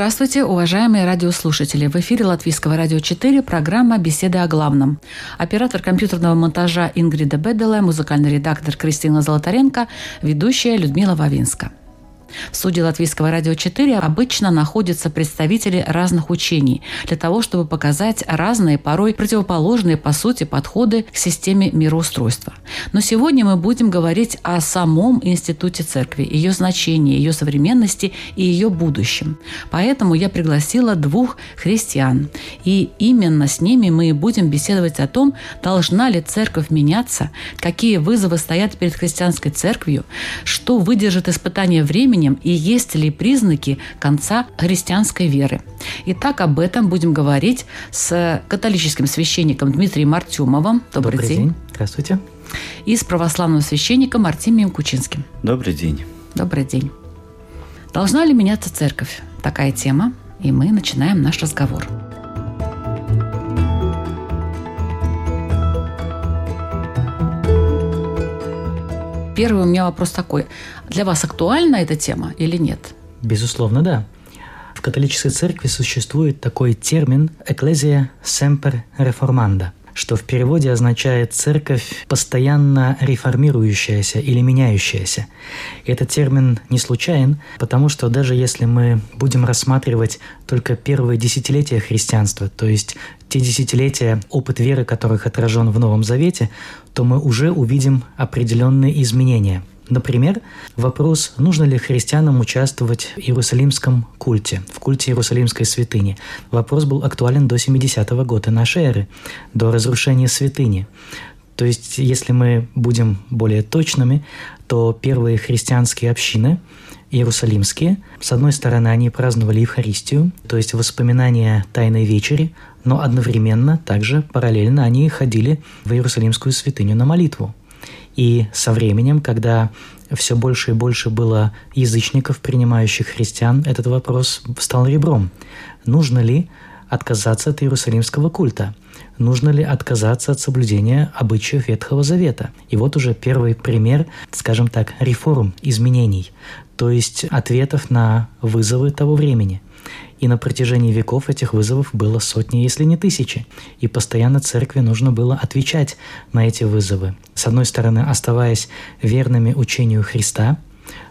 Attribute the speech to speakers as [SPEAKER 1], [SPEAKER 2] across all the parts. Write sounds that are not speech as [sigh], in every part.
[SPEAKER 1] Здравствуйте, уважаемые радиослушатели! В эфире Латвийского радио 4 программа «Беседы о главном». Оператор компьютерного монтажа Ингрида Беделе, музыкальный редактор Кристина Золотаренко, ведущая Людмила Вавинска. В суде Латвийского радио 4 обычно находятся представители разных учений для того, чтобы показать разные, порой противоположные по сути подходы к системе мироустройства. Но сегодня мы будем говорить о самом институте церкви, ее значении, ее современности и ее будущем. Поэтому я пригласила двух христиан. И именно с ними мы и будем беседовать о том, должна ли церковь меняться, какие вызовы стоят перед христианской церковью, что выдержит испытание временем и есть ли признаки конца христианской веры. Итак, об этом будем говорить с католическим священником Дмитрием Артемовым. Добрый,
[SPEAKER 2] Добрый день. Здравствуйте.
[SPEAKER 1] И с православным священником Артемием Кучинским.
[SPEAKER 3] Добрый день.
[SPEAKER 1] Добрый день. Должна ли меняться церковь? Такая тема, и мы начинаем наш разговор. Первый у меня вопрос такой. Для вас актуальна эта тема или нет?
[SPEAKER 2] Безусловно, да. В католической церкви существует такой термин «ecclesia semper reformanda», что в переводе означает «церковь, постоянно реформирующаяся или меняющаяся». Этот термин не случайен, потому что даже если мы будем рассматривать только первые десятилетия христианства, то есть те десятилетия, опыт веры которых отражен в Новом Завете, то мы уже увидим определенные изменения – Например, вопрос, нужно ли христианам участвовать в Иерусалимском культе, в культе Иерусалимской святыни. Вопрос был актуален до 70-го года нашей эры, до разрушения святыни. То есть, если мы будем более точными, то первые христианские общины, иерусалимские, с одной стороны, они праздновали Евхаристию, то есть воспоминания Тайной Вечери, но одновременно, также параллельно они ходили в Иерусалимскую святыню на молитву. И со временем, когда все больше и больше было язычников, принимающих христиан, этот вопрос стал ребром. Нужно ли отказаться от иерусалимского культа? Нужно ли отказаться от соблюдения обычаев Ветхого Завета? И вот уже первый пример, скажем так, реформ, изменений, то есть ответов на вызовы того времени – и на протяжении веков этих вызовов было сотни, если не тысячи. И постоянно церкви нужно было отвечать на эти вызовы. С одной стороны, оставаясь верными учению Христа,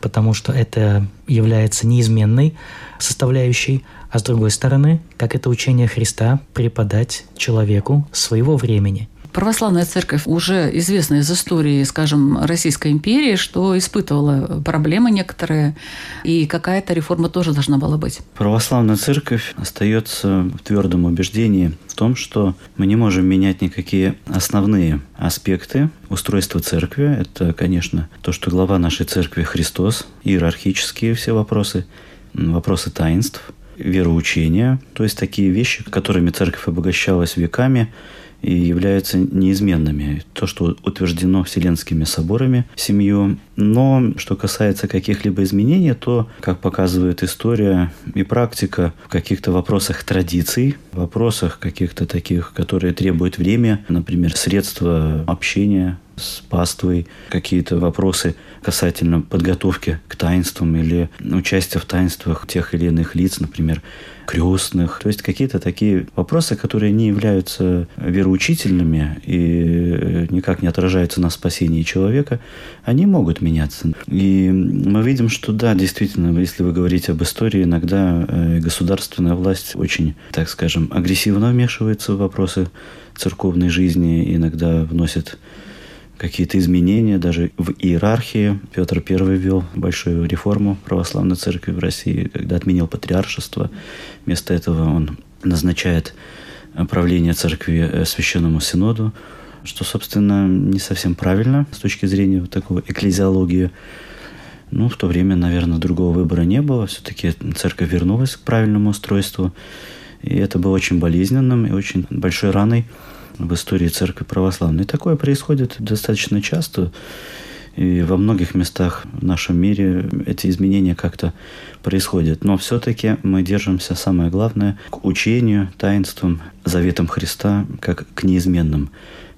[SPEAKER 2] потому что это является неизменной составляющей, а с другой стороны, как это учение Христа преподать человеку своего времени –
[SPEAKER 1] Православная церковь уже известна из истории, скажем, Российской империи, что испытывала проблемы некоторые, и какая-то реформа тоже должна была быть.
[SPEAKER 3] Православная церковь остается в твердом убеждении в том, что мы не можем менять никакие основные аспекты устройства церкви. Это, конечно, то, что глава нашей церкви Христос, иерархические все вопросы, вопросы таинств, вероучения, то есть такие вещи, которыми церковь обогащалась веками, и являются неизменными. То, что утверждено Вселенскими соборами семью. Но что касается каких-либо изменений, то, как показывает история и практика, в каких-то вопросах традиций, вопросах каких-то таких, которые требуют время, например, средства общения с паствой, какие-то вопросы касательно подготовки к таинствам или участия в таинствах тех или иных лиц, например, крестных. То есть какие-то такие вопросы, которые не являются вероучительными и никак не отражаются на спасении человека, они могут меняться. И мы видим, что да, действительно, если вы говорите об истории, иногда э, государственная власть очень, так скажем, агрессивно вмешивается в вопросы церковной жизни, иногда вносит какие-то изменения даже в иерархии. Петр I ввел большую реформу православной церкви в России, когда отменил патриаршество. Вместо этого он назначает правление церкви э, священному синоду, что, собственно, не совсем правильно с точки зрения вот такого экклезиологии. Ну, в то время, наверное, другого выбора не было. Все-таки церковь вернулась к правильному устройству. И это было очень болезненным и очень большой раной в истории церкви православной. И такое происходит достаточно часто. И во многих местах в нашем мире эти изменения как-то происходят. Но все-таки мы держимся, самое главное, к учению, таинствам, заветам Христа, как к неизменным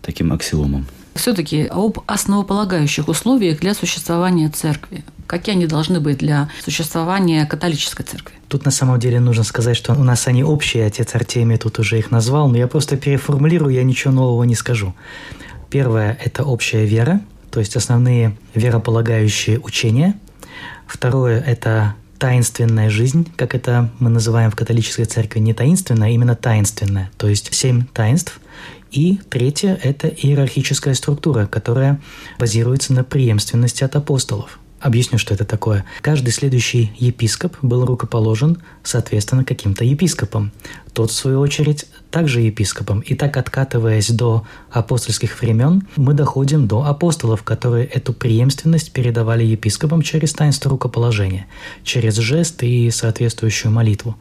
[SPEAKER 3] таким аксиомам.
[SPEAKER 1] Все-таки об основополагающих условиях для существования церкви. Какие они должны быть для существования католической церкви?
[SPEAKER 2] Тут на самом деле нужно сказать, что у нас они общие, отец Артемий тут уже их назвал, но я просто переформулирую, я ничего нового не скажу. Первое – это общая вера, то есть основные верополагающие учения. Второе – это таинственная жизнь, как это мы называем в католической церкви, не таинственная, а именно таинственная, то есть семь таинств. И третье – это иерархическая структура, которая базируется на преемственности от апостолов. Объясню, что это такое. Каждый следующий епископ был рукоположен, соответственно, каким-то епископом. Тот, в свою очередь, также епископом. И так, откатываясь до апостольских времен, мы доходим до апостолов, которые эту преемственность передавали епископам через таинство рукоположения, через жест и соответствующую молитву.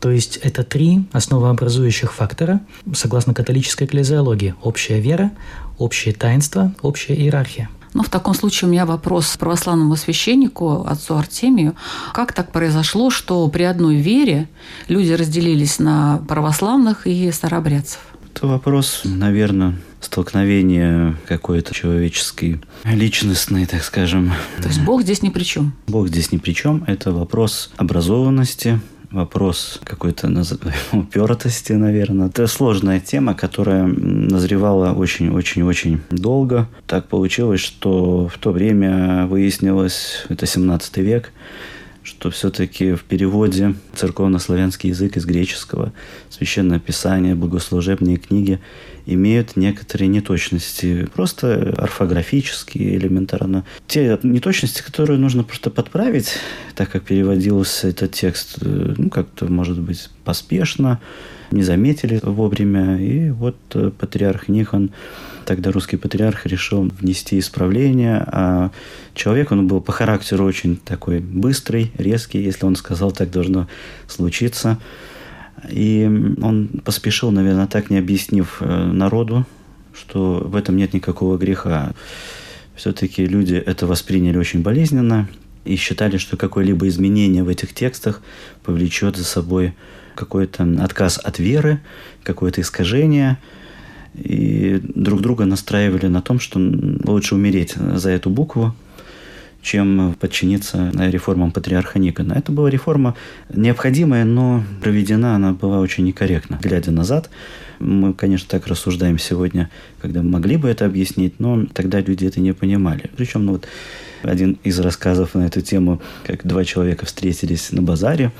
[SPEAKER 2] То есть это три основообразующих фактора, согласно католической экклезиологии. Общая вера, общее таинство, общая иерархия –
[SPEAKER 1] ну, в таком случае у меня вопрос православному священнику, отцу Артемию. Как так произошло, что при одной вере люди разделились на православных и старобрядцев?
[SPEAKER 3] Это вопрос, наверное, столкновения какой-то человеческой, личностной, так скажем.
[SPEAKER 1] То есть Бог здесь ни при чем?
[SPEAKER 3] Бог здесь ни при чем. Это вопрос образованности, вопрос какой-то [laughs] упертости, наверное. Это сложная тема, которая назревала очень-очень-очень долго. Так получилось, что в то время выяснилось, это 17 век, что все-таки в переводе церковно-славянский язык из греческого, священное писание, богослужебные книги имеют некоторые неточности, просто орфографические, элементарно. Те неточности, которые нужно просто подправить, так как переводился этот текст, э, ну, как-то, может быть, поспешно, не заметили вовремя. И вот э, патриарх Никон, тогда русский патриарх, решил внести исправление. А человек, он был по характеру очень такой быстрый, резкий. Если он сказал, так должно случиться. И он поспешил, наверное, так не объяснив э, народу, что в этом нет никакого греха. Все-таки люди это восприняли очень болезненно и считали, что какое-либо изменение в этих текстах повлечет за собой какой-то отказ от веры, какое-то искажение. И друг друга настраивали на том, что лучше умереть за эту букву, чем подчиниться реформам патриарха Никона. Это была реформа необходимая, но проведена она была очень некорректно. Глядя назад, мы, конечно, так рассуждаем сегодня, когда могли бы это объяснить, но тогда люди это не понимали. Причем, ну вот, один из рассказов на эту тему, как два человека встретились на базаре,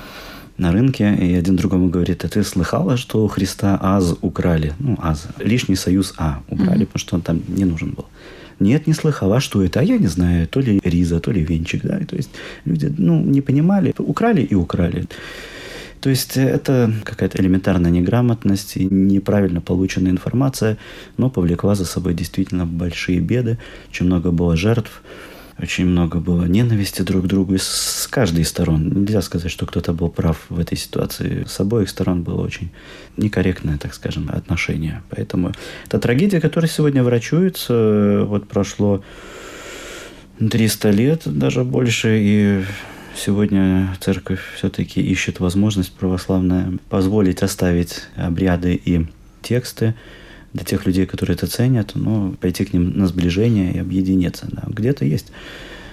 [SPEAKER 3] на рынке, и один другому говорит, а ты слыхала, что у Христа аз украли? Ну, аз. Лишний союз А убрали, mm-hmm. потому что он там не нужен был. Нет, не слыхала, что это, а я не знаю, то ли риза, то ли венчик, да, то есть люди, ну, не понимали, украли и украли. То есть это какая-то элементарная неграмотность и неправильно полученная информация, но повлекла за собой действительно большие беды, очень много было жертв, очень много было ненависти друг к другу с каждой из сторон. Нельзя сказать, что кто-то был прав в этой ситуации. С обоих сторон было очень некорректное, так скажем, отношение. Поэтому это трагедия, которая сегодня врачуется. Вот прошло 300 лет, даже больше, и сегодня церковь все-таки ищет возможность православная позволить оставить обряды и тексты для тех людей, которые это ценят, ну, пойти к ним на сближение и объединиться. Да. Где-то есть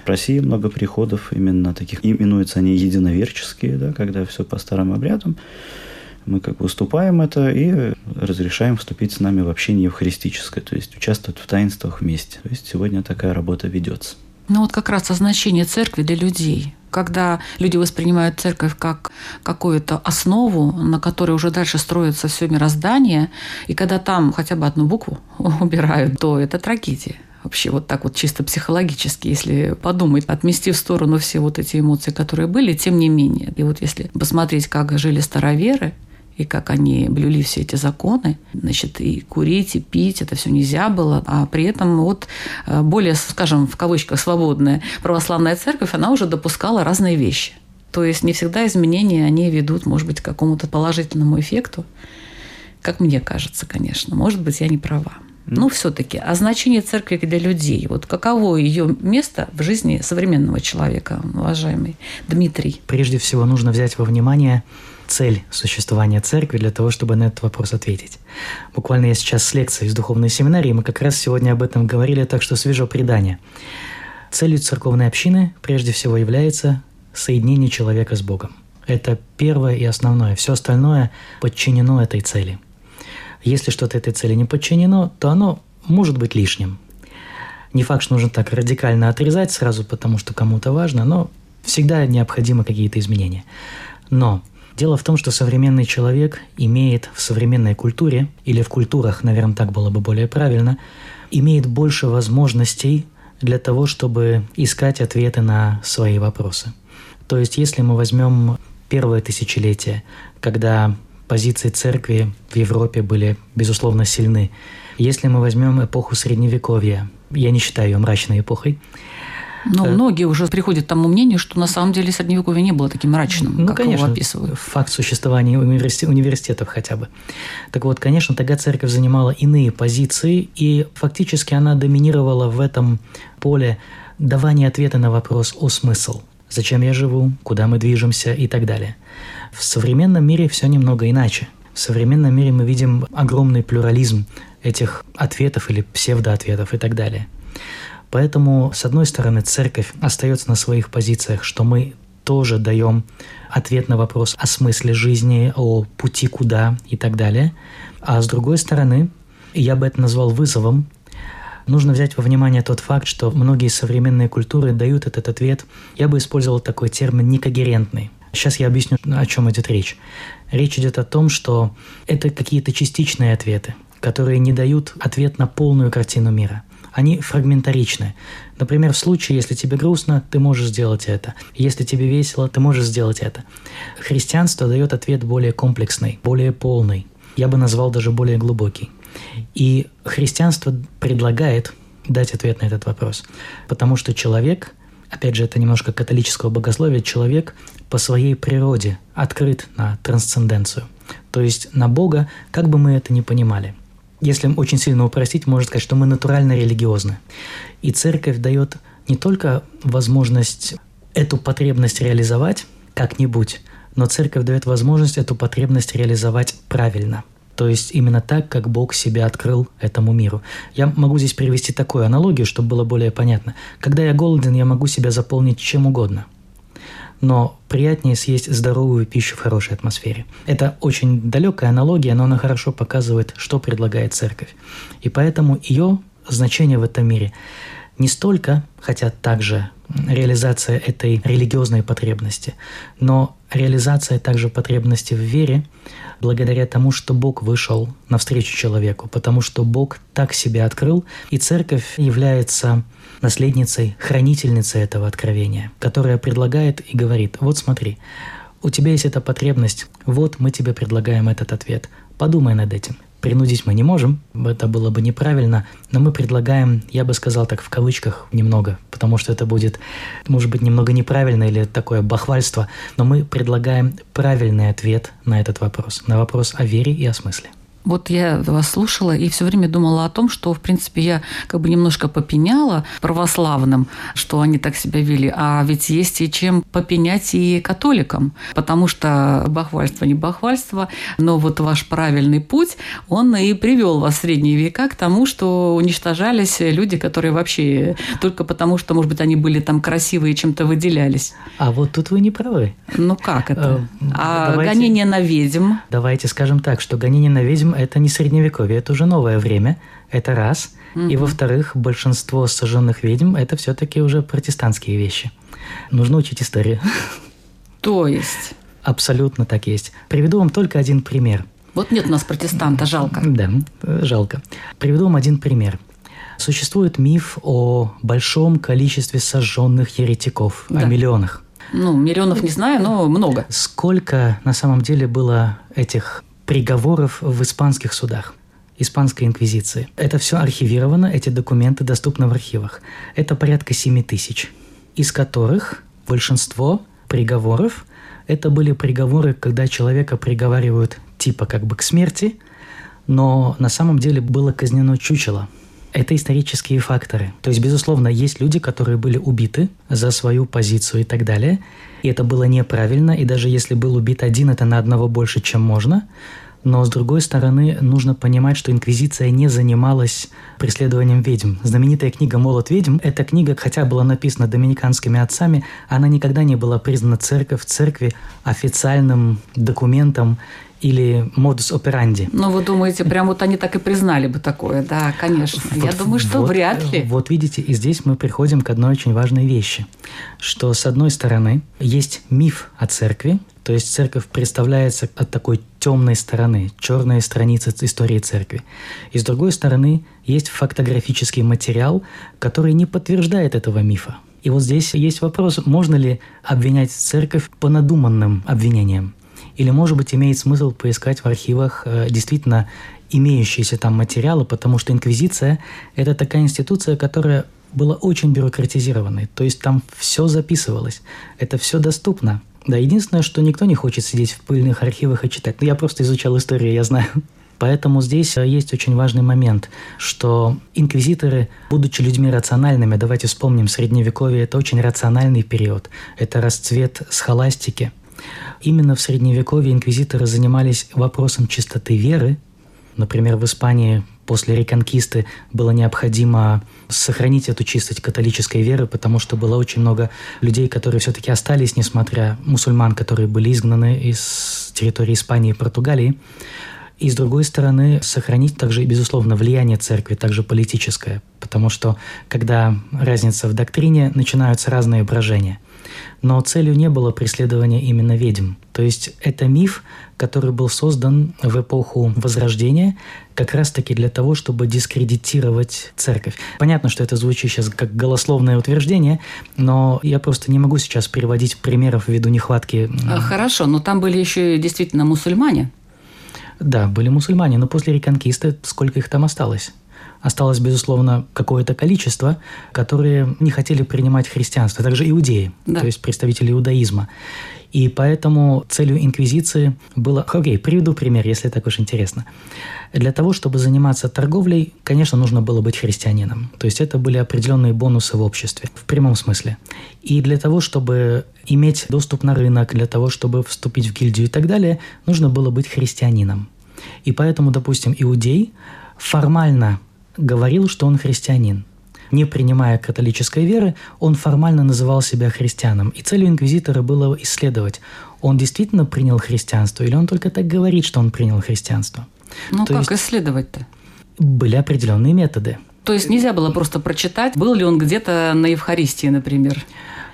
[SPEAKER 3] в России много приходов именно таких, именуются они единоверческие, да, когда все по старым обрядам. Мы как бы уступаем это и разрешаем вступить с нами в общение евхаристическое, то есть участвовать в таинствах вместе. То есть сегодня такая работа ведется.
[SPEAKER 1] Ну вот как раз о значении церкви для людей. Когда люди воспринимают церковь как какую-то основу, на которой уже дальше строится все мироздание, и когда там хотя бы одну букву [laughs] убирают, то это трагедия вообще вот так вот чисто психологически, если подумать, отмести в сторону все вот эти эмоции, которые были, тем не менее. И вот если посмотреть, как жили староверы, и как они блюли все эти законы. Значит, и курить, и пить, это все нельзя было. А при этом вот э, более, скажем, в кавычках, свободная православная церковь, она уже допускала разные вещи. То есть не всегда изменения, они ведут, может быть, к какому-то положительному эффекту. Как мне кажется, конечно. Может быть, я не права. Ну, все-таки, а значение церкви для людей, вот каково ее место в жизни современного человека, уважаемый Дмитрий?
[SPEAKER 2] Прежде всего нужно взять во внимание цель существования церкви для того, чтобы на этот вопрос ответить. Буквально я сейчас с лекцией из духовной семинарии, мы как раз сегодня об этом говорили, так что свежо предание. Целью церковной общины прежде всего является соединение человека с Богом. Это первое и основное. Все остальное подчинено этой цели – если что-то этой цели не подчинено, то оно может быть лишним. Не факт, что нужно так радикально отрезать сразу, потому что кому-то важно, но всегда необходимы какие-то изменения. Но дело в том, что современный человек имеет в современной культуре, или в культурах, наверное, так было бы более правильно, имеет больше возможностей для того, чтобы искать ответы на свои вопросы. То есть, если мы возьмем первое тысячелетие, когда позиции церкви в Европе были, безусловно, сильны. Если мы возьмем эпоху Средневековья, я не считаю ее мрачной эпохой,
[SPEAKER 1] но э, многие уже приходят к тому мнению, что на самом деле Средневековье не было таким мрачным, ну, как конечно, его описывают.
[SPEAKER 2] Факт существования университет, университетов хотя бы. Так вот, конечно, тогда церковь занимала иные позиции, и фактически она доминировала в этом поле давания ответа на вопрос о смысл. Зачем я живу, куда мы движемся и так далее. В современном мире все немного иначе. В современном мире мы видим огромный плюрализм этих ответов или псевдоответов и так далее. Поэтому, с одной стороны, церковь остается на своих позициях, что мы тоже даем ответ на вопрос о смысле жизни, о пути куда и так далее. А с другой стороны, я бы это назвал вызовом, нужно взять во внимание тот факт, что многие современные культуры дают этот ответ, я бы использовал такой термин некогерентный. Сейчас я объясню, о чем идет речь. Речь идет о том, что это какие-то частичные ответы, которые не дают ответ на полную картину мира. Они фрагментаричны. Например, в случае, если тебе грустно, ты можешь сделать это. Если тебе весело, ты можешь сделать это. Христианство дает ответ более комплексный, более полный. Я бы назвал даже более глубокий. И христианство предлагает дать ответ на этот вопрос. Потому что человек, опять же, это немножко католического богословия, человек по своей природе открыт на трансценденцию, то есть на Бога, как бы мы это ни понимали. Если очень сильно упростить, можно сказать, что мы натурально религиозны. И церковь дает не только возможность эту потребность реализовать как-нибудь, но церковь дает возможность эту потребность реализовать правильно. То есть именно так, как Бог себя открыл этому миру. Я могу здесь привести такую аналогию, чтобы было более понятно. Когда я голоден, я могу себя заполнить чем угодно – но приятнее съесть здоровую пищу в хорошей атмосфере. Это очень далекая аналогия, но она хорошо показывает, что предлагает церковь. И поэтому ее значение в этом мире не столько, хотя также реализация этой религиозной потребности, но реализация также потребности в вере благодаря тому, что Бог вышел навстречу человеку, потому что Бог так себя открыл, и церковь является наследницей, хранительницей этого откровения, которая предлагает и говорит, вот смотри, у тебя есть эта потребность, вот мы тебе предлагаем этот ответ, подумай над этим. Принудить мы не можем, это было бы неправильно, но мы предлагаем, я бы сказал так в кавычках немного, потому что это будет, может быть, немного неправильно или такое бахвальство, но мы предлагаем правильный ответ на этот вопрос, на вопрос о вере и о смысле.
[SPEAKER 1] Вот я вас слушала и все время думала о том, что, в принципе, я как бы немножко попеняла православным, что они так себя вели, а ведь есть и чем попенять и католикам, потому что бахвальство не бахвальство, но вот ваш правильный путь, он и привел вас в средние века к тому, что уничтожались люди, которые вообще только потому, что, может быть, они были там красивые и чем-то выделялись.
[SPEAKER 2] А вот тут вы не правы.
[SPEAKER 1] Ну как это? Э, а давайте, гонение на ведьм?
[SPEAKER 2] Давайте скажем так, что гонение на ведьм это не средневековье, это уже новое время, это раз. Угу. И во-вторых, большинство сожженных ведьм это все-таки уже протестантские вещи. Нужно учить историю.
[SPEAKER 1] То есть?
[SPEAKER 2] Абсолютно так есть. Приведу вам только один пример.
[SPEAKER 1] Вот нет у нас протестанта, жалко.
[SPEAKER 2] Да, жалко. Приведу вам один пример. Существует миф о большом количестве сожженных еретиков, да. о миллионах.
[SPEAKER 1] Ну, миллионов не знаю, но много.
[SPEAKER 2] Сколько на самом деле было этих приговоров в испанских судах. Испанской инквизиции. Это все архивировано, эти документы доступны в архивах. Это порядка 7 тысяч, из которых большинство приговоров это были приговоры, когда человека приговаривают типа как бы к смерти, но на самом деле было казнено чучело. Это исторические факторы. То есть, безусловно, есть люди, которые были убиты за свою позицию и так далее. И это было неправильно. И даже если был убит один, это на одного больше, чем можно. Но, с другой стороны, нужно понимать, что Инквизиция не занималась преследованием ведьм. Знаменитая книга «Молот ведьм» — эта книга, хотя была написана доминиканскими отцами, она никогда не была признана церковь, церкви официальным документом или модус операнди.
[SPEAKER 1] Ну, вы думаете, прям вот они так и признали бы такое? Да, конечно. Вот, Я думаю, что
[SPEAKER 2] вот,
[SPEAKER 1] вряд ли.
[SPEAKER 2] Вот видите, и здесь мы приходим к одной очень важной вещи, что с одной стороны есть миф о церкви, то есть церковь представляется от такой темной стороны, черная страница истории церкви. И с другой стороны есть фактографический материал, который не подтверждает этого мифа. И вот здесь есть вопрос, можно ли обвинять церковь по надуманным обвинениям? Или, может быть, имеет смысл поискать в архивах э, действительно имеющиеся там материалы, потому что инквизиция – это такая институция, которая была очень бюрократизированной. То есть там все записывалось, это все доступно. Да, единственное, что никто не хочет сидеть в пыльных архивах и читать. Ну, я просто изучал историю, я знаю. [laughs] Поэтому здесь э, есть очень важный момент, что инквизиторы, будучи людьми рациональными, давайте вспомним, Средневековье – это очень рациональный период, это расцвет схоластики. Именно в Средневековье инквизиторы занимались вопросом чистоты веры. Например, в Испании после реконкисты было необходимо сохранить эту чистость католической веры, потому что было очень много людей, которые все-таки остались, несмотря мусульман, которые были изгнаны из территории Испании и Португалии. И с другой стороны, сохранить также, безусловно, влияние церкви, также политическое, потому что когда разница в доктрине, начинаются разные брожения – но целью не было преследование именно ведьм. То есть это миф, который был создан в эпоху Возрождения как раз-таки для того, чтобы дискредитировать церковь. Понятно, что это звучит сейчас как голословное утверждение, но я просто не могу сейчас приводить примеров ввиду нехватки.
[SPEAKER 1] А, хорошо, но там были еще и действительно мусульмане.
[SPEAKER 2] Да, были мусульмане, но после реконкиста сколько их там осталось? Осталось, безусловно, какое-то количество, которые не хотели принимать христианство, а также иудеи, да. то есть представители иудаизма. И поэтому целью инквизиции было... Окей, приведу пример, если так уж интересно. Для того, чтобы заниматься торговлей, конечно, нужно было быть христианином. То есть это были определенные бонусы в обществе, в прямом смысле. И для того, чтобы иметь доступ на рынок, для того, чтобы вступить в гильдию и так далее, нужно было быть христианином. И поэтому, допустим, иудей формально говорил, что он христианин. Не принимая католической веры, он формально называл себя христианом. И целью инквизитора было исследовать, он действительно принял христианство или он только так говорит, что он принял христианство.
[SPEAKER 1] Ну То как исследовать-то?
[SPEAKER 2] Были определенные методы.
[SPEAKER 1] То есть нельзя было просто прочитать, был ли он где-то на Евхаристии, например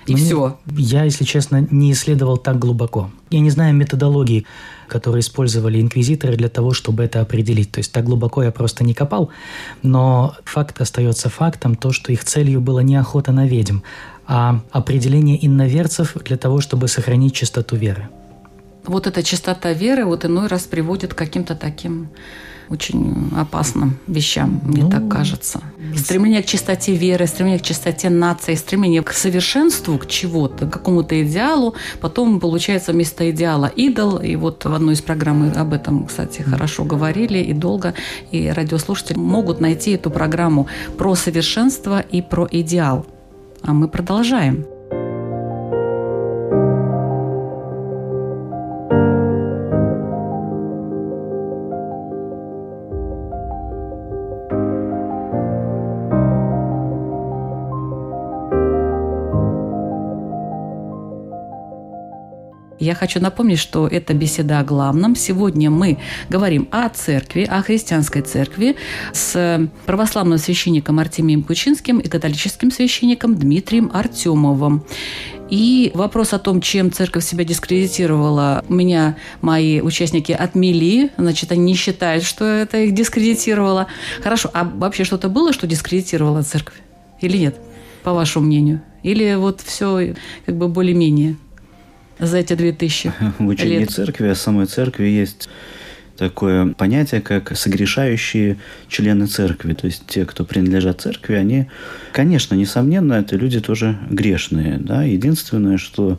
[SPEAKER 1] и ну, все.
[SPEAKER 2] Я, если честно, не исследовал так глубоко. Я не знаю методологии, которые использовали инквизиторы для того, чтобы это определить. То есть так глубоко я просто не копал. Но факт остается фактом, то, что их целью была не охота на ведьм, а определение инноверцев для того, чтобы сохранить чистоту веры.
[SPEAKER 1] Вот эта чистота веры вот иной раз приводит к каким-то таким очень опасным вещам, мне ну, так кажется. Стремление к чистоте веры, стремление к чистоте нации, стремление к совершенству, к чего-то, к какому-то идеалу. Потом получается вместо идеала идол. И вот в одной из программ мы об этом, кстати, хорошо говорили и долго. И радиослушатели могут найти эту программу про совершенство и про идеал. А мы продолжаем. Я хочу напомнить, что это беседа о главном. Сегодня мы говорим о церкви, о христианской церкви с православным священником Артемием Кучинским и католическим священником Дмитрием Артемовым. И вопрос о том, чем церковь себя дискредитировала, меня мои участники отмели, значит, они не считают, что это их дискредитировало. Хорошо, а вообще что-то было, что дискредитировало церковь? Или нет, по вашему мнению? Или вот все как бы более-менее? За эти две тысячи [laughs]
[SPEAKER 3] В учении
[SPEAKER 1] лет?
[SPEAKER 3] церкви, о самой церкви есть такое понятие, как согрешающие члены церкви. То есть те, кто принадлежат церкви, они, конечно, несомненно, это люди тоже грешные. Да? Единственное, что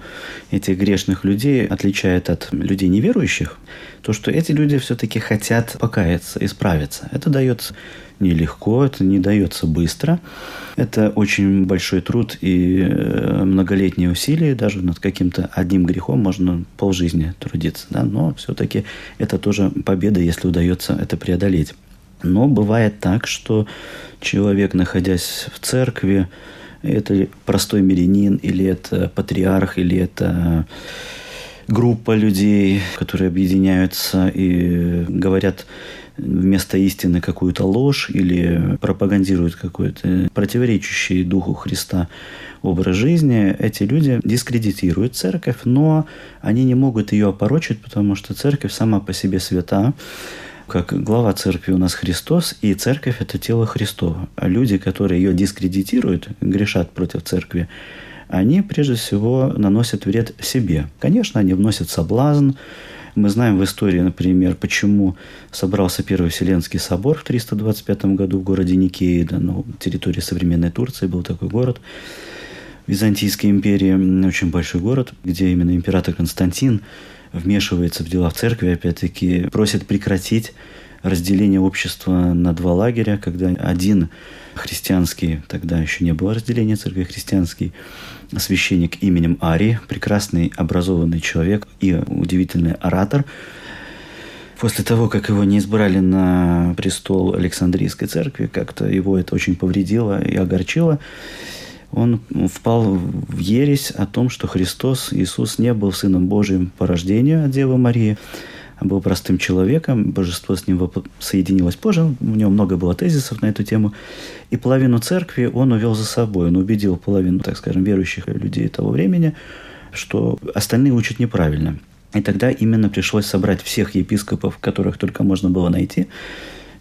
[SPEAKER 3] этих грешных людей отличает от людей неверующих, то, что эти люди все-таки хотят покаяться, исправиться. Это дается нелегко, это не дается быстро. Это очень большой труд и э, многолетние усилия. Даже над каким-то одним грехом можно полжизни трудиться. Да? Но все-таки это тоже победа, если удается это преодолеть. Но бывает так, что человек, находясь в церкви, это простой мирянин, или это патриарх, или это группа людей, которые объединяются и говорят вместо истины какую-то ложь или пропагандируют какой-то противоречащий духу Христа образ жизни, эти люди дискредитируют церковь, но они не могут ее опорочить, потому что церковь сама по себе свята, как глава церкви у нас Христос, и церковь – это тело Христова. А люди, которые ее дискредитируют, грешат против церкви, они прежде всего наносят вред себе. Конечно, они вносят соблазн, мы знаем в истории, например, почему собрался Первый Вселенский собор в 325 году в городе Никеида, на территории современной Турции был такой город. Византийской империи, очень большой город, где именно император Константин вмешивается в дела в церкви, опять-таки просит прекратить разделение общества на два лагеря, когда один христианский, тогда еще не было разделения церкви христианский, священник именем Ари, прекрасный образованный человек и удивительный оратор. После того, как его не избрали на престол Александрийской церкви, как-то его это очень повредило и огорчило, он впал в ересь о том, что Христос, Иисус, не был Сыном Божьим по рождению от Девы Марии, был простым человеком, божество с ним соединилось. Позже, у него много было тезисов на эту тему, и половину церкви он увел за собой, он убедил половину, так скажем, верующих людей того времени, что остальные учат неправильно. И тогда именно пришлось собрать всех епископов, которых только можно было найти,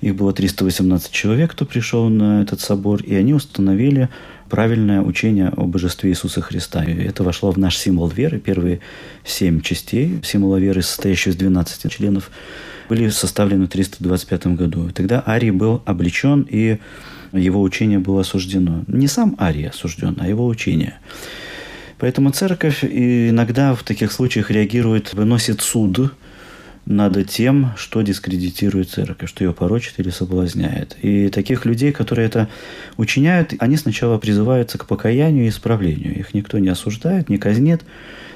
[SPEAKER 3] их было 318 человек, кто пришел на этот собор, и они установили правильное учение о божестве Иисуса Христа. И это вошло в наш символ веры. Первые семь частей символа веры, состоящие из 12 членов, были составлены в 325 году. Тогда Арий был облечен, и его учение было осуждено. Не сам Арий осужден, а его учение. Поэтому церковь иногда в таких случаях реагирует, выносит суд над тем, что дискредитирует церковь, что ее порочит или соблазняет. И таких людей, которые это учиняют, они сначала призываются к покаянию и исправлению. Их никто не осуждает, не казнит,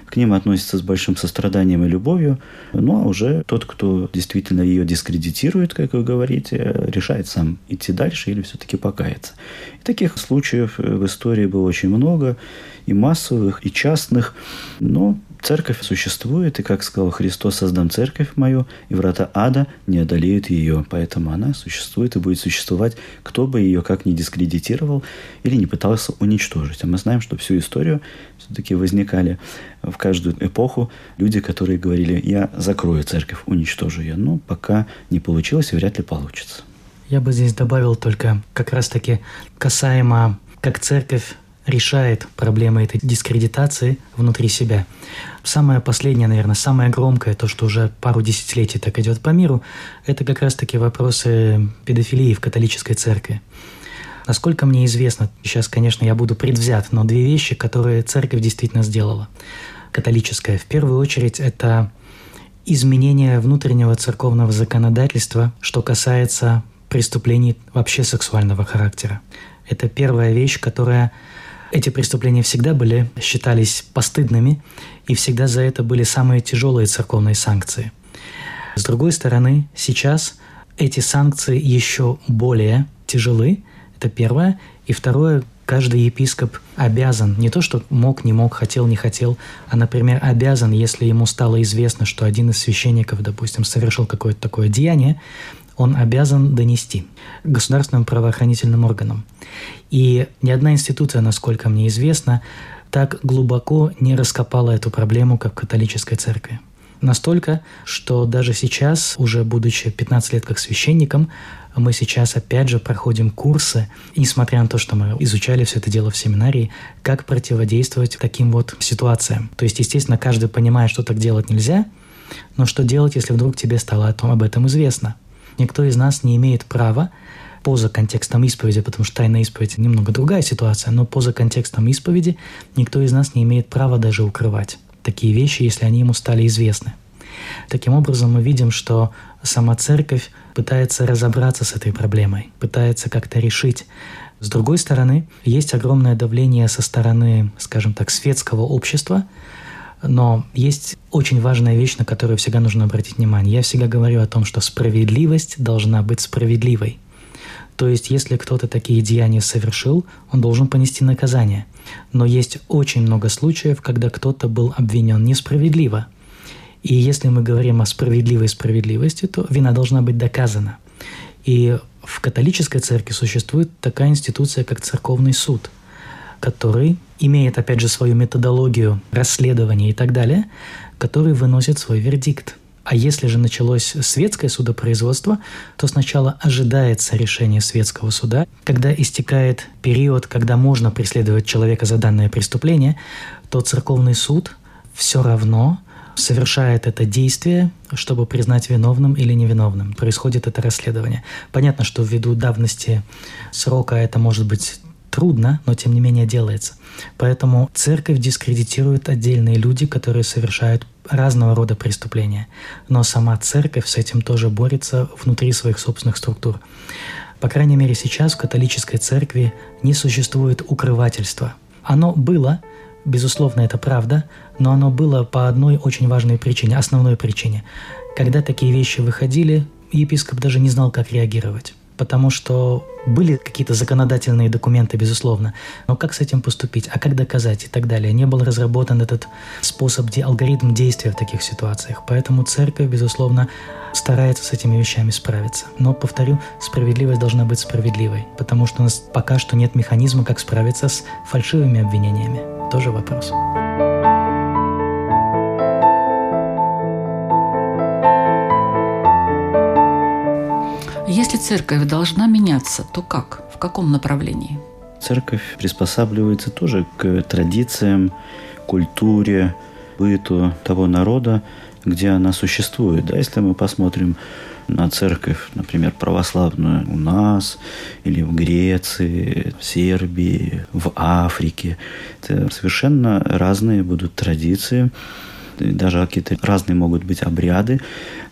[SPEAKER 3] к ним относятся с большим состраданием и любовью. Ну, а уже тот, кто действительно ее дискредитирует, как вы говорите, решает сам идти дальше или все-таки покаяться. И таких случаев в истории было очень много, и массовых, и частных. Но Церковь существует, и, как сказал Христос, создам церковь мою, и врата ада не одолеют ее. Поэтому она существует и будет существовать, кто бы ее как ни дискредитировал или не пытался уничтожить. А мы знаем, что всю историю все-таки возникали в каждую эпоху люди, которые говорили, я закрою церковь, уничтожу ее. Но пока не получилось и вряд ли получится.
[SPEAKER 2] Я бы здесь добавил только как раз-таки касаемо, как церковь решает проблемы этой дискредитации внутри себя. Самое последнее, наверное, самое громкое, то, что уже пару десятилетий так идет по миру, это как раз-таки вопросы педофилии в католической церкви. Насколько мне известно, сейчас, конечно, я буду предвзят, но две вещи, которые церковь действительно сделала. Католическая. В первую очередь, это изменение внутреннего церковного законодательства, что касается преступлений вообще сексуального характера. Это первая вещь, которая эти преступления всегда были, считались постыдными, и всегда за это были самые тяжелые церковные санкции. С другой стороны, сейчас эти санкции еще более тяжелы, это первое. И второе, каждый епископ обязан, не то что мог, не мог, хотел, не хотел, а, например, обязан, если ему стало известно, что один из священников, допустим, совершил какое-то такое деяние, он обязан донести государственным правоохранительным органам. И ни одна институция, насколько мне известно, так глубоко не раскопала эту проблему, как в католической церкви. Настолько, что даже сейчас, уже будучи 15 лет как священником, мы сейчас опять же проходим курсы, и несмотря на то, что мы изучали все это дело в семинарии, как противодействовать таким вот ситуациям. То есть, естественно, каждый понимает, что так делать нельзя – Но что делать, если вдруг тебе стало о том, об этом известно? Никто из нас не имеет права поза контекстом исповеди, потому что тайная исповедь немного другая ситуация, но поза контекстом исповеди никто из нас не имеет права даже укрывать такие вещи, если они ему стали известны. Таким образом, мы видим, что сама церковь пытается разобраться с этой проблемой, пытается как-то решить. С другой стороны, есть огромное давление со стороны, скажем так, светского общества, но есть очень важная вещь, на которую всегда нужно обратить внимание. Я всегда говорю о том, что справедливость должна быть справедливой. То есть, если кто-то такие деяния совершил, он должен понести наказание. Но есть очень много случаев, когда кто-то был обвинен несправедливо – и если мы говорим о справедливой справедливости, то вина должна быть доказана. И в католической церкви существует такая институция, как церковный суд, который имеет, опять же, свою методологию расследования и так далее, который выносит свой вердикт. А если же началось светское судопроизводство, то сначала ожидается решение светского суда. Когда истекает период, когда можно преследовать человека за данное преступление, то церковный суд все равно совершает это действие, чтобы признать виновным или невиновным. Происходит это расследование. Понятно, что ввиду давности срока это может быть трудно, но тем не менее делается. Поэтому церковь дискредитирует отдельные люди, которые совершают разного рода преступления. Но сама церковь с этим тоже борется внутри своих собственных структур. По крайней мере, сейчас в католической церкви не существует укрывательства. Оно было, Безусловно, это правда, но оно было по одной очень важной причине, основной причине. Когда такие вещи выходили, епископ даже не знал, как реагировать. Потому что были какие-то законодательные документы, безусловно, но как с этим поступить, а как доказать и так далее. Не был разработан этот способ, алгоритм действия в таких ситуациях. Поэтому церковь, безусловно, старается с этими вещами справиться. Но, повторю, справедливость должна быть справедливой, потому что у нас пока что нет механизма, как справиться с фальшивыми обвинениями. Тоже вопрос.
[SPEAKER 1] Если церковь должна меняться, то как? В каком направлении?
[SPEAKER 3] Церковь приспосабливается тоже к традициям, культуре, быту того народа, где она существует. Да, если мы посмотрим на церковь, например, православную у нас, или в Греции, в Сербии, в Африке, это совершенно разные будут традиции, даже какие-то разные могут быть обряды,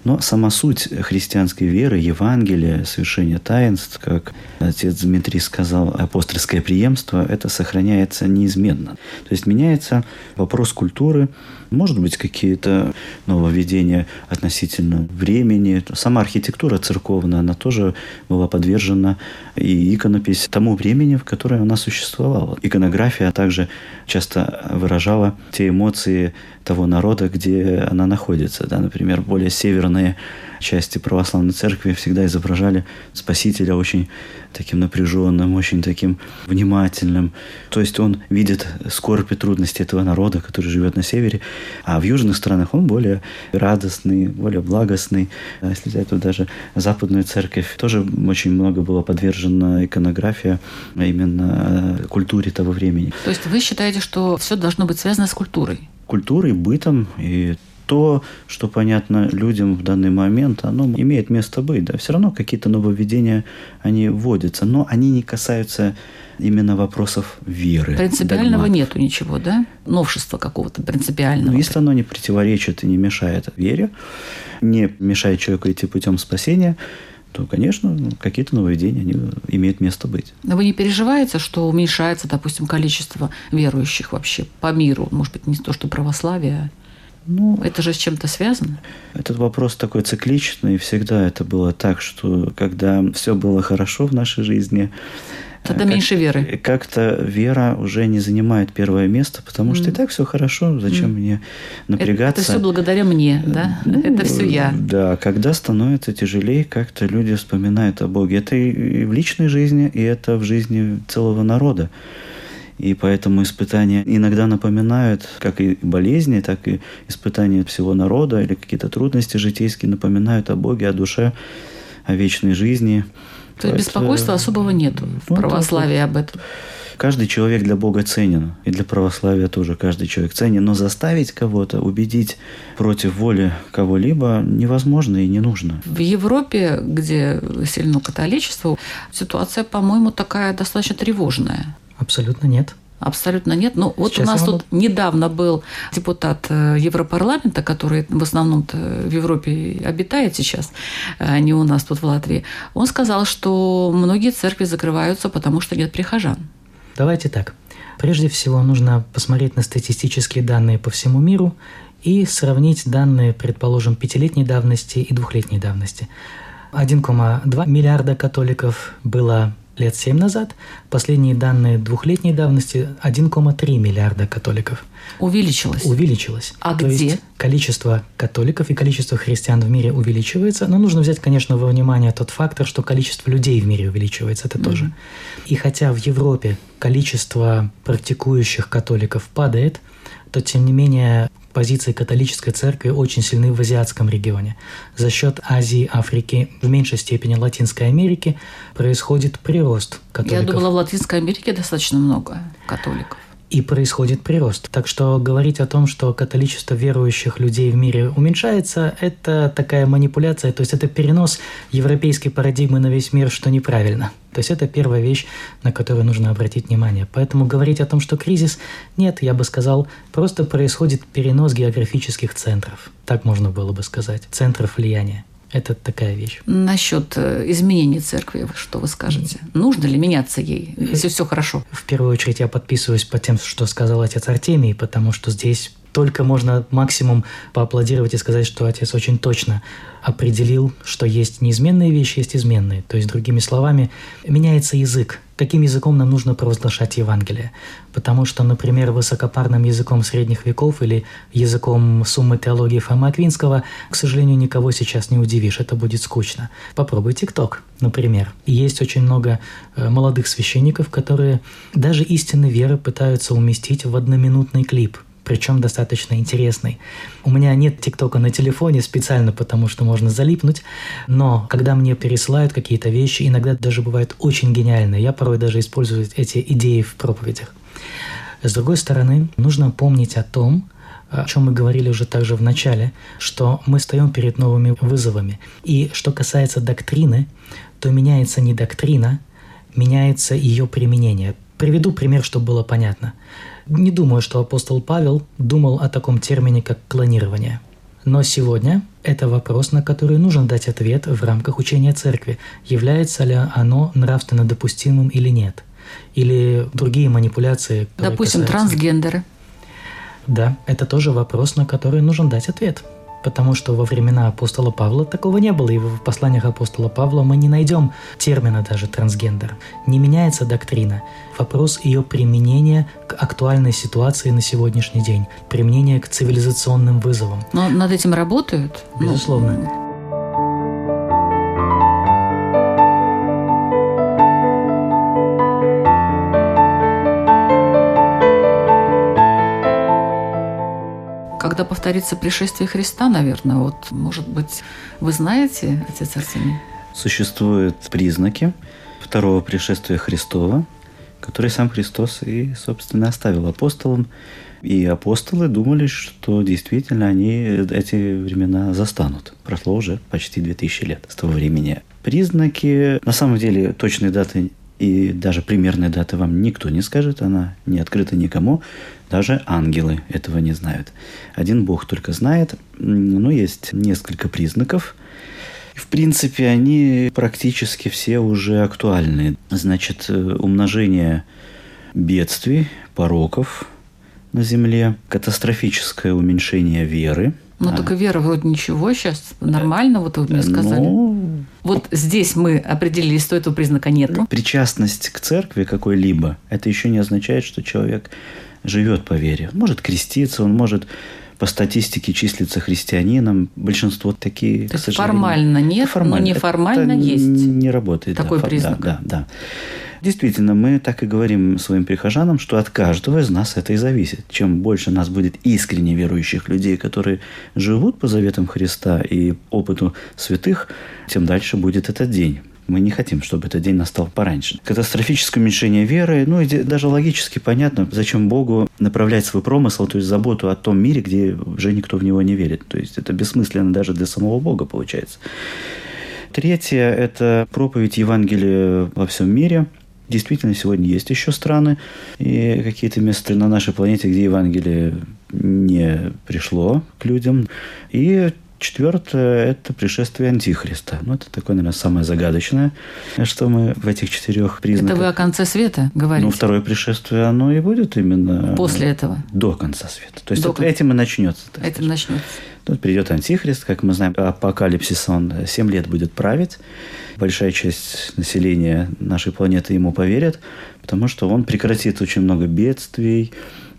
[SPEAKER 3] но сама суть христианской веры, Евангелия, совершение таинств, как отец Дмитрий сказал, апостольское преемство, это сохраняется неизменно. То есть меняется вопрос культуры, может быть, какие-то нововведения относительно времени. Сама архитектура церковная, она тоже была подвержена и иконопись тому времени, в которое она существовала. Иконография также часто выражала те эмоции того народа, где она находится. Да, например, более северные части православной церкви всегда изображали Спасителя очень таким напряженным, очень таким внимательным. То есть он видит скорбь и трудности этого народа, который живет на севере, а в южных странах он более радостный, более благостный. А если взять тут даже западную церковь, тоже очень много было подвержено иконография именно культуре того времени.
[SPEAKER 1] То есть вы считаете, что все должно быть связано с культурой?
[SPEAKER 3] Культурой, бытом и то, что понятно людям в данный момент, оно имеет место быть. Да? Все равно какие-то нововведения, они вводятся, но они не касаются именно вопросов веры.
[SPEAKER 1] Принципиального догмат. нету ничего, да? Новшества какого-то принципиального.
[SPEAKER 3] Ну, если оно не противоречит и не мешает вере, не мешает человеку идти путем спасения, то, конечно, какие-то нововведения они имеют место быть.
[SPEAKER 1] Но вы не переживаете, что уменьшается, допустим, количество верующих вообще по миру? Может быть, не то, что православие, ну, это же с чем-то связано?
[SPEAKER 3] Этот вопрос такой цикличный. Всегда это было так, что когда все было хорошо в нашей жизни,
[SPEAKER 1] Тогда как, меньше веры.
[SPEAKER 3] Как-то вера уже не занимает первое место, потому что mm. и так все хорошо, зачем mm. мне напрягаться?
[SPEAKER 1] Это, это все благодаря мне, да? Ну, это все я.
[SPEAKER 3] Да, когда становится тяжелее, как-то люди вспоминают о Боге. Это и в личной жизни, и это в жизни целого народа. И поэтому испытания иногда напоминают, как и болезни, так и испытания всего народа или какие-то трудности житейские напоминают о Боге, о душе, о вечной жизни.
[SPEAKER 1] То есть беспокойства особого нету в ну, православии об этом?
[SPEAKER 3] Каждый человек для Бога ценен, и для православия тоже каждый человек ценен, но заставить кого-то, убедить против воли кого-либо невозможно и не нужно.
[SPEAKER 1] В Европе, где сильно католичество, ситуация, по-моему, такая достаточно тревожная.
[SPEAKER 2] Абсолютно нет.
[SPEAKER 1] Абсолютно нет. Ну, вот
[SPEAKER 2] Сейчас
[SPEAKER 1] у нас тут недавно был депутат э, Европарламента, который в основном в Европе обитает сейчас, а не у нас тут в Латвии. Он сказал, что многие церкви закрываются, потому что нет прихожан.
[SPEAKER 2] Давайте так. Прежде всего нужно посмотреть на статистические данные по всему миру и сравнить данные, предположим, пятилетней давности и двухлетней давности. 1,2 миллиарда католиков было лет 7 назад. Последние данные двухлетней давности 1,3 миллиарда католиков.
[SPEAKER 1] Увеличилось?
[SPEAKER 2] Увеличилось.
[SPEAKER 1] А
[SPEAKER 2] То
[SPEAKER 1] где?
[SPEAKER 2] есть количество католиков и количество христиан в мире увеличивается, но нужно взять, конечно, во внимание тот фактор, что количество людей в мире увеличивается, это тоже. И хотя в Европе количество практикующих католиков падает, то тем не менее позиции католической церкви очень сильны в азиатском регионе. За счет Азии, Африки, в меньшей степени Латинской Америки происходит прирост католиков.
[SPEAKER 1] Я думала, в Латинской Америке достаточно много католиков.
[SPEAKER 2] И происходит прирост. Так что говорить о том, что количество верующих людей в мире уменьшается, это такая манипуляция, то есть это перенос европейской парадигмы на весь мир, что неправильно. То есть это первая вещь, на которую нужно обратить внимание. Поэтому говорить о том, что кризис, нет, я бы сказал, просто происходит перенос географических центров. Так можно было бы сказать. Центров влияния. Это такая вещь.
[SPEAKER 1] Насчет э, изменения церкви, что вы скажете? Нужно ли меняться ей, если все хорошо?
[SPEAKER 2] В первую очередь я подписываюсь под тем, что сказал отец Артемий, потому что здесь только можно максимум поаплодировать и сказать, что отец очень точно определил, что есть неизменные вещи, есть изменные. То есть, другими словами, меняется язык. Каким языком нам нужно провозглашать Евангелие? Потому что, например, высокопарным языком средних веков или языком суммы теологии Фомы Аквинского, к сожалению, никого сейчас не удивишь, это будет скучно. Попробуй ТикТок, например. Есть очень много э, молодых священников, которые даже истины веры пытаются уместить в одноминутный клип – причем достаточно интересный. У меня нет ТикТока на телефоне специально, потому что можно залипнуть, но когда мне пересылают какие-то вещи, иногда даже бывают очень гениальные, я порой даже использую эти идеи в проповедях. С другой стороны, нужно помнить о том, о чем мы говорили уже также в начале, что мы стоим перед новыми вызовами. И что касается доктрины, то меняется не доктрина, меняется ее применение. Приведу пример, чтобы было понятно. Не думаю, что апостол Павел думал о таком термине, как клонирование. Но сегодня это вопрос, на который нужно дать ответ в рамках учения церкви. Является ли оно нравственно допустимым или нет? Или другие манипуляции.
[SPEAKER 1] Допустим,
[SPEAKER 2] касаются...
[SPEAKER 1] трансгендеры.
[SPEAKER 2] Да, это тоже вопрос, на который нужно дать ответ потому что во времена апостола Павла такого не было, и в посланиях апостола Павла мы не найдем термина даже трансгендер. Не меняется доктрина. Вопрос ее применения к актуальной ситуации на сегодняшний день, применение к цивилизационным вызовам.
[SPEAKER 1] Но над этим работают?
[SPEAKER 2] Безусловно.
[SPEAKER 1] Ну, когда повторится пришествие Христа, наверное. Вот, может быть, вы знаете, отец Артемий?
[SPEAKER 3] Существуют признаки второго пришествия Христова, который сам Христос и, собственно, оставил апостолам. И апостолы думали, что действительно они эти времена застанут. Прошло уже почти 2000 лет с того времени. Признаки, на самом деле, точной даты и даже примерной даты вам никто не скажет, она не открыта никому. Даже ангелы этого не знают. Один Бог только знает, но есть несколько признаков. В принципе, они практически все уже актуальны. Значит, э, умножение бедствий, пороков на Земле, катастрофическое уменьшение веры –
[SPEAKER 1] ну, а. только вера вроде ничего сейчас, нормально, вот вы мне сказали. Ну, вот здесь мы определились, что этого признака нет.
[SPEAKER 3] Причастность к церкви какой-либо, это еще не означает, что человек живет по вере. Он может креститься, он может по статистике числиться христианином. Большинство такие,
[SPEAKER 1] То есть формально нет, формально. но неформально это есть.
[SPEAKER 3] Не работает.
[SPEAKER 1] Такой
[SPEAKER 3] да,
[SPEAKER 1] признак.
[SPEAKER 3] Да, да, да. Действительно, мы так и говорим своим прихожанам, что от каждого из нас это и зависит. Чем больше нас будет искренне верующих людей, которые живут по заветам Христа и опыту святых, тем дальше будет этот день. Мы не хотим, чтобы этот день настал пораньше. Катастрофическое уменьшение веры, ну и даже логически понятно, зачем Богу направлять свой промысел, то есть заботу о том мире, где уже никто в него не верит. То есть это бессмысленно даже для самого Бога получается. Третье – это проповедь Евангелия во всем мире. Действительно, сегодня есть еще страны и какие-то места на нашей планете, где Евангелие не пришло к людям. И Четвертое – это пришествие Антихриста. Ну, это такое, наверное, самое загадочное, что мы в этих четырех признаках...
[SPEAKER 1] Это вы о конце света говорите?
[SPEAKER 3] Ну, второе пришествие, оно и будет именно...
[SPEAKER 1] После этого?
[SPEAKER 3] До конца света. То есть
[SPEAKER 1] До
[SPEAKER 3] это, этим и начнется.
[SPEAKER 1] Этим сказать. начнется.
[SPEAKER 3] Тут придет Антихрист, как мы знаем, апокалипсис, он 7 лет будет править. Большая часть населения нашей планеты ему поверит, потому что он прекратит очень много бедствий,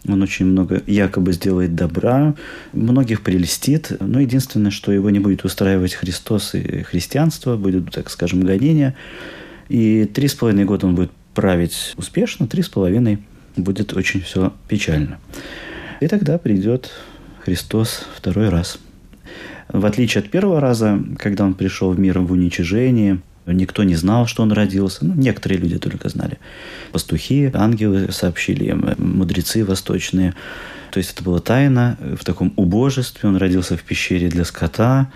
[SPEAKER 3] он очень много якобы сделает добра, многих прелестит. Но единственное, что его не будет устраивать Христос и христианство, будет, так скажем, гонение. И три с половиной года он будет править успешно, три с половиной будет очень все печально. И тогда придет Христос второй раз. В отличие от первого раза, когда он пришел в мир в уничижении, Никто не знал, что он родился. Ну, некоторые люди только знали. Пастухи, ангелы сообщили им, мудрецы восточные. То есть это была тайна в таком убожестве. Он родился в пещере для скота.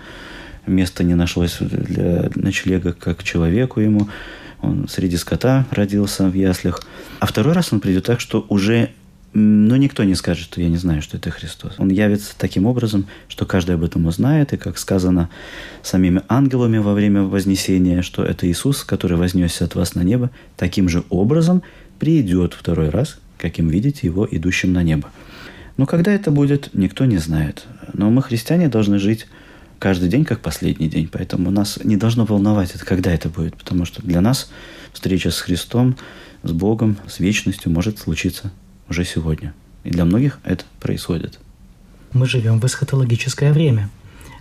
[SPEAKER 3] Места не нашлось для ночлега как человеку ему. Он среди скота родился в яслях. А второй раз он придет так, что уже но никто не скажет, что я не знаю, что это Христос. Он явится таким образом, что каждый об этом узнает, и как сказано самими ангелами во время Вознесения, что это Иисус, который вознесся от вас на небо, таким же образом придет второй раз, каким видите его идущим на небо. Но когда это будет, никто не знает. Но мы, христиане, должны жить каждый день как последний день. Поэтому нас не должно волновать, это когда это будет. Потому что для нас встреча с Христом, с Богом, с вечностью может случиться уже сегодня. И для многих это происходит.
[SPEAKER 2] Мы живем в эсхатологическое время.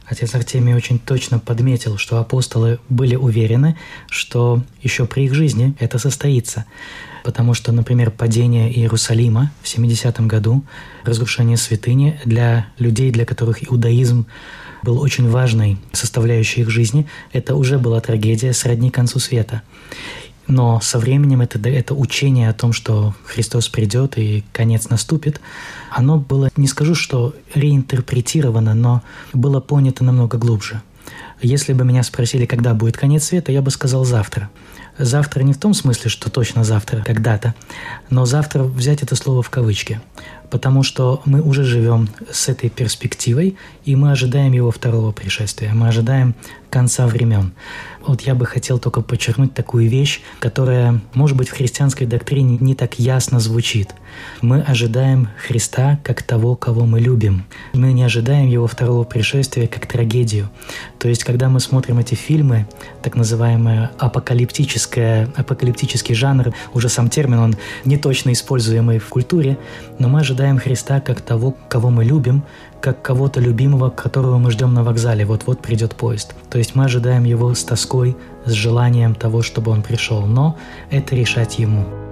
[SPEAKER 2] Отец Артемий очень точно подметил, что апостолы были уверены, что еще при их жизни это состоится. Потому что, например, падение Иерусалима в 70-м году, разрушение святыни для людей, для которых иудаизм был очень важной составляющей их жизни, это уже была трагедия сродни концу света. Но со временем это, это учение о том, что Христос придет и конец наступит, оно было, не скажу, что реинтерпретировано, но было понято намного глубже. Если бы меня спросили, когда будет конец света, я бы сказал завтра. Завтра не в том смысле, что точно завтра, когда-то, но завтра взять это слово в кавычки, потому что мы уже живем с этой перспективой, и мы ожидаем его второго пришествия, мы ожидаем конца времен. Вот я бы хотел только подчеркнуть такую вещь, которая, может быть, в христианской доктрине не так ясно звучит. Мы ожидаем Христа как того, кого мы любим. Мы не ожидаем Его второго пришествия как трагедию. То есть, когда мы смотрим эти фильмы, так называемый апокалиптическое, апокалиптический жанр, уже сам термин, он не точно используемый в культуре, но мы ожидаем Христа как того, кого мы любим, как кого-то любимого, которого мы ждем на вокзале, вот-вот придет поезд. То есть мы ожидаем его с тоской, с желанием того, чтобы он пришел, но это решать ему.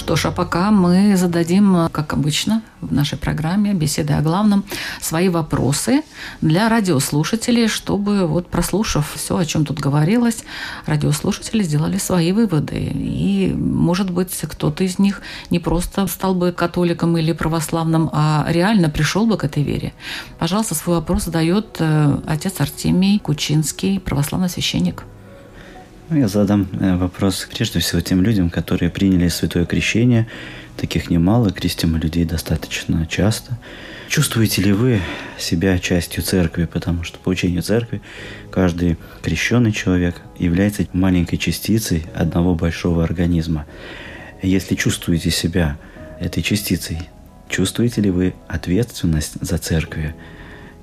[SPEAKER 1] Что ж, а пока мы зададим, как обычно, в нашей программе «Беседы о главном» свои вопросы для радиослушателей, чтобы, вот прослушав все, о чем тут говорилось, радиослушатели сделали свои выводы. И, может быть, кто-то из них не просто стал бы католиком или православным, а реально пришел бы к этой вере. Пожалуйста, свой вопрос задает э, отец Артемий Кучинский, православный священник.
[SPEAKER 3] Ну, я задам э, вопрос прежде всего тем людям, которые приняли святое крещение. Таких немало, крестим людей достаточно часто. Чувствуете ли вы себя частью церкви? Потому что по учению церкви каждый крещенный человек является маленькой частицей одного большого организма. Если чувствуете себя этой частицей, чувствуете ли вы ответственность за церковь?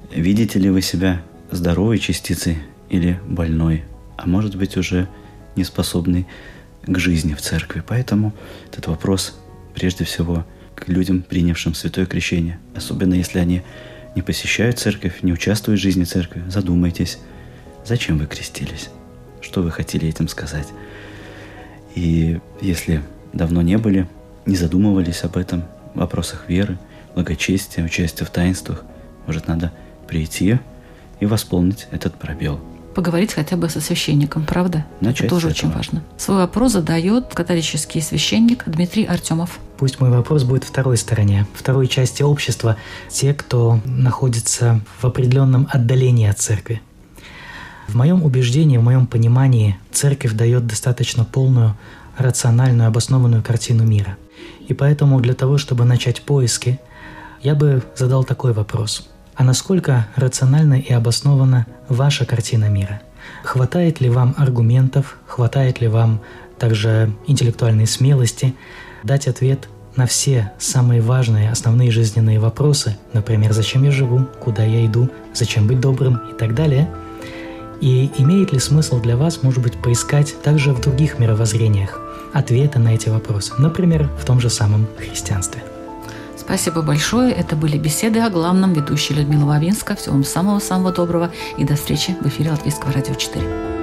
[SPEAKER 3] Видите ли вы себя здоровой частицей или больной а может быть уже не способный к жизни в церкви. Поэтому этот вопрос прежде всего к людям, принявшим святое крещение. Особенно если они не посещают церковь, не участвуют в жизни церкви. Задумайтесь, зачем вы крестились? Что вы хотели этим сказать? И если давно не были, не задумывались об этом, в вопросах веры, благочестия, участия в таинствах. Может, надо прийти и восполнить этот пробел.
[SPEAKER 1] Поговорить хотя бы со священником, правда?
[SPEAKER 3] Начать
[SPEAKER 1] Это тоже очень важно. Свой вопрос задает католический священник Дмитрий Артемов.
[SPEAKER 2] Пусть мой вопрос будет второй стороне, второй части общества, те, кто находится в определенном отдалении от церкви. В моем убеждении, в моем понимании, церковь дает достаточно полную, рациональную, обоснованную картину мира. И поэтому для того, чтобы начать поиски, я бы задал такой вопрос. А насколько рациональна и обоснована ваша картина мира? Хватает ли вам аргументов, хватает ли вам также интеллектуальной смелости дать ответ на все самые важные, основные жизненные вопросы, например, зачем я живу, куда я иду, зачем быть добрым и так далее. И имеет ли смысл для вас, может быть, поискать также в других мировоззрениях ответы на эти вопросы, например, в том же самом христианстве.
[SPEAKER 1] Спасибо большое. Это были беседы о главном. Ведущая Людмила Вавинска. Всего вам самого-самого доброго. И до встречи в эфире Латвийского радио 4.